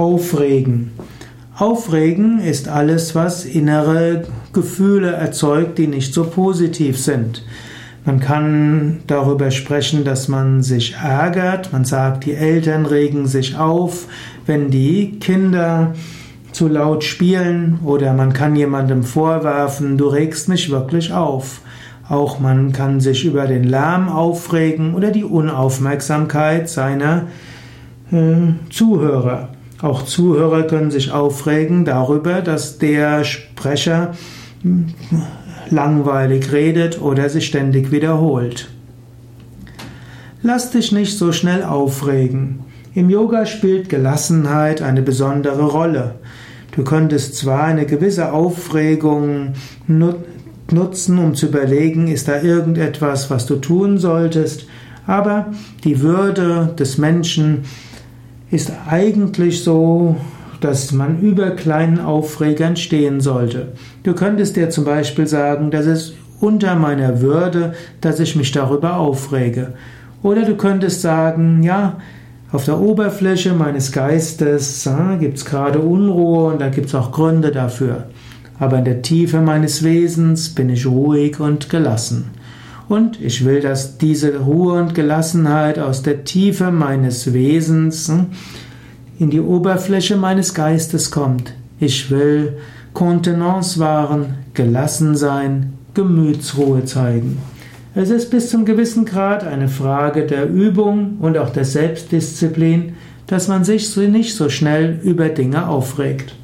Aufregen. Aufregen ist alles, was innere Gefühle erzeugt, die nicht so positiv sind. Man kann darüber sprechen, dass man sich ärgert. Man sagt, die Eltern regen sich auf, wenn die Kinder zu laut spielen oder man kann jemandem vorwerfen, du regst mich wirklich auf. Auch man kann sich über den Lärm aufregen oder die Unaufmerksamkeit seiner äh, Zuhörer. Auch Zuhörer können sich aufregen darüber, dass der Sprecher langweilig redet oder sich ständig wiederholt. Lass dich nicht so schnell aufregen. Im Yoga spielt Gelassenheit eine besondere Rolle. Du könntest zwar eine gewisse Aufregung nutzen, um zu überlegen, ist da irgendetwas, was du tun solltest, aber die Würde des Menschen ist eigentlich so, dass man über kleinen Aufregern stehen sollte. Du könntest dir zum Beispiel sagen, das ist unter meiner Würde, dass ich mich darüber aufrege. Oder du könntest sagen, ja, auf der Oberfläche meines Geistes äh, gibt es gerade Unruhe und da gibt es auch Gründe dafür. Aber in der Tiefe meines Wesens bin ich ruhig und gelassen. Und ich will, dass diese Ruhe und Gelassenheit aus der Tiefe meines Wesens hm, in die Oberfläche meines Geistes kommt. Ich will Kontenance wahren, gelassen sein, Gemütsruhe zeigen. Es ist bis zum gewissen Grad eine Frage der Übung und auch der Selbstdisziplin, dass man sich nicht so schnell über Dinge aufregt.